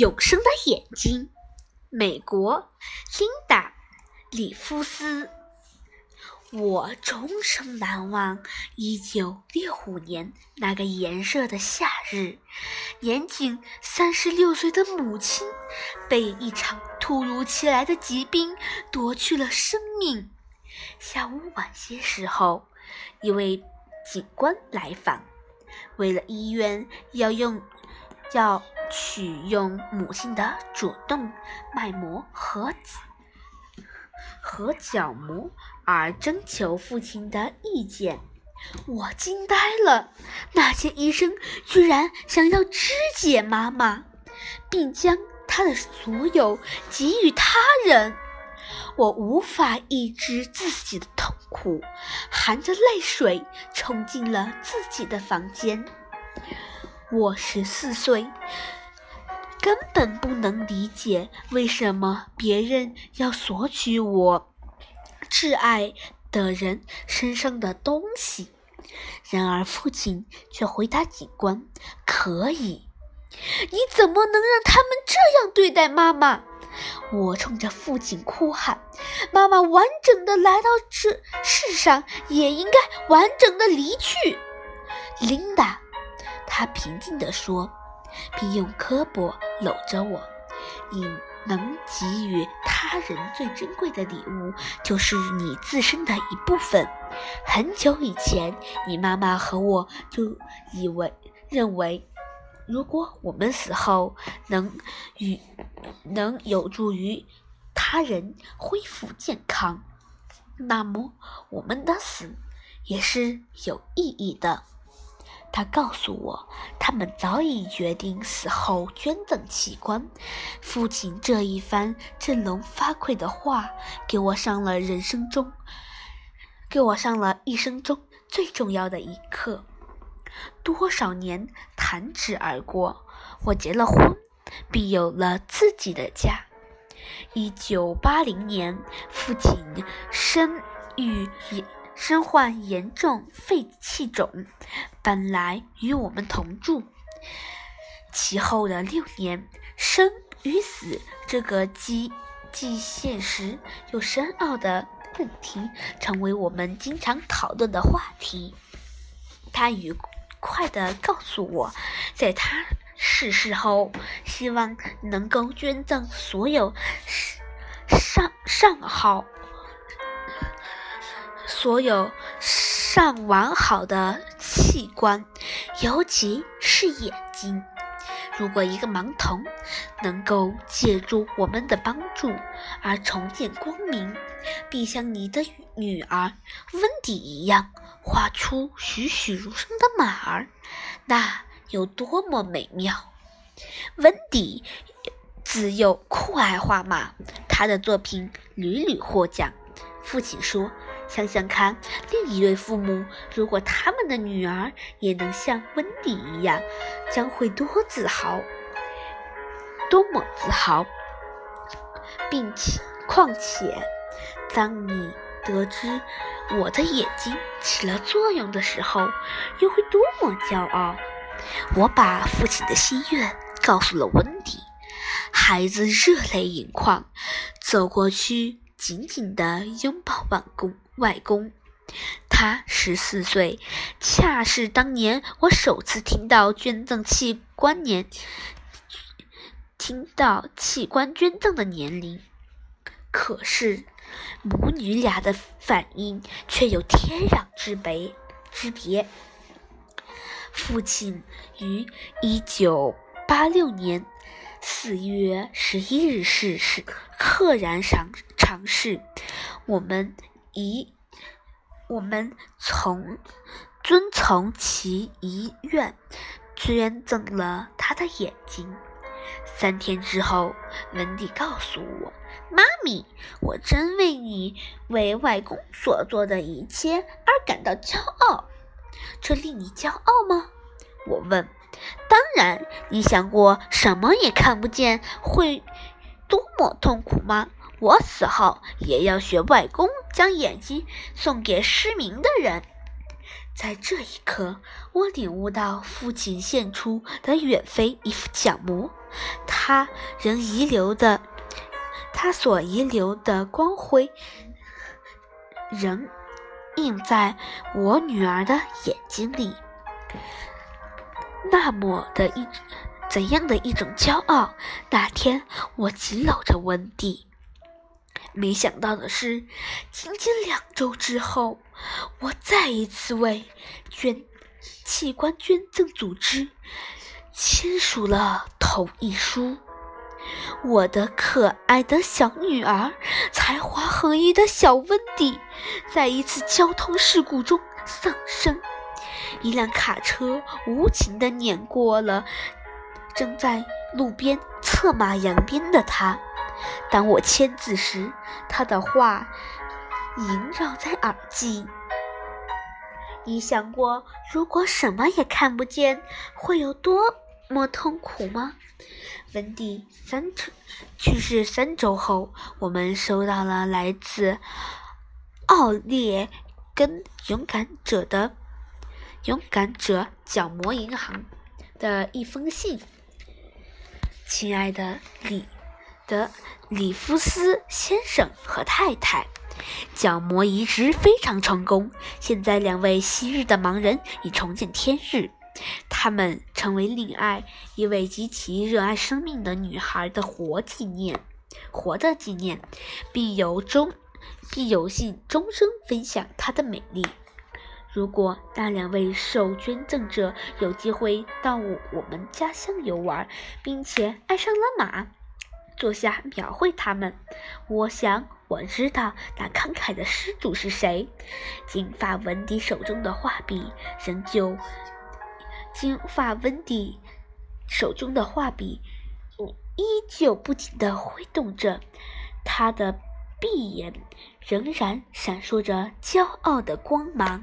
永生的眼睛，美国，琳达·里夫斯。我终生难忘一九六五年那个炎热的夏日，年仅三十六岁的母亲被一场突如其来的疾病夺去了生命。下午晚些时候，一位警官来访，为了医院要用要取用母亲的主动脉膜和和角膜。而征求父亲的意见，我惊呆了。那些医生居然想要肢解妈妈，并将她的所有给予他人。我无法抑制自己的痛苦，含着泪水冲进了自己的房间。我十四岁，根本不能理解为什么别人要索取我。挚爱的人身上的东西，然而父亲却回答警官：“可以。”你怎么能让他们这样对待妈妈？我冲着父亲哭喊：“妈妈完整的来到这世上，也应该完整的离去。”琳达，他平静地说，并用胳膊搂着我。你。能给予他人最珍贵的礼物，就是你自身的一部分。很久以前，你妈妈和我就以为认为，如果我们死后能与能有助于他人恢复健康，那么我们的死也是有意义的。他告诉我，他们早已决定死后捐赠器官。父亲这一番振聋发聩的话，给我上了人生中，给我上了一生中最重要的一课。多少年弹指而过，我结了婚，并有了自己的家。一九八零年，父亲生育也。身患严重肺气肿，本来与我们同住。其后的六年，生与死这个既既现实又深奥的问题，成为我们经常讨论的话题。他愉快地告诉我，在他逝世后，希望能够捐赠所有上上好。所有尚完好的器官，尤其是眼睛。如果一个盲童能够借助我们的帮助而重见光明，并像你的女儿温迪一样画出栩栩如生的马儿，那有多么美妙！温迪自幼酷爱画马，他的作品屡屡获奖。父亲说。想想看，另一对父母如果他们的女儿也能像温迪一样，将会多自豪，多么自豪！并且，况且，当你得知我的眼睛起了作用的时候，又会多么骄傲！我把父亲的心愿告诉了温迪，孩子热泪盈眶，走过去，紧紧地拥抱外公。外公，他十四岁，恰是当年我首次听到捐赠器官年，听到器官捐赠的年龄。可是母女俩的反应却有天壤之别。之别。父亲于一九八六年四月十一日逝世，赫然长长逝。我们。遗，我们从遵从其遗愿，捐赠了他的眼睛。三天之后，文迪告诉我：“妈咪，我真为你为外公所做的一切而感到骄傲。这令你骄傲吗？”我问。“当然，你想过什么也看不见会多么痛苦吗？”我死后也要学外公将眼睛送给失明的人。在这一刻，我领悟到父亲献出的远非一副角膜，他仍遗留的，他所遗留的光辉，仍映在我女儿的眼睛里。那么的一怎样的一种骄傲？那天我紧搂着温蒂。没想到的是，仅仅两周之后，我再一次为捐器官捐赠组织签署了同意书。我的可爱的小女儿，才华横溢的小温蒂，在一次交通事故中丧生。一辆卡车无情地碾过了正在路边策马扬鞭的他。当我签字时，他的话萦绕在耳际。你想过，如果什么也看不见，会有多么痛苦吗？温蒂三去世三周后，我们收到了来自奥列根勇敢者的勇敢者角膜银行的一封信，亲爱的李。的里夫斯先生和太太，角膜移植非常成功。现在，两位昔日的盲人已重见天日，他们成为另爱一位极其热爱生命的女孩的活纪念，活的纪念，并由终，并有幸终生分享她的美丽。如果那两位受捐赠者有机会到我们家乡游玩，并且爱上了马。坐下，描绘他们。我想，我知道那慷慨的施主是谁。金发温迪手中的画笔仍旧，金发温迪手中的画笔依旧不停地挥动着，他的闭眼仍然闪烁着骄傲的光芒。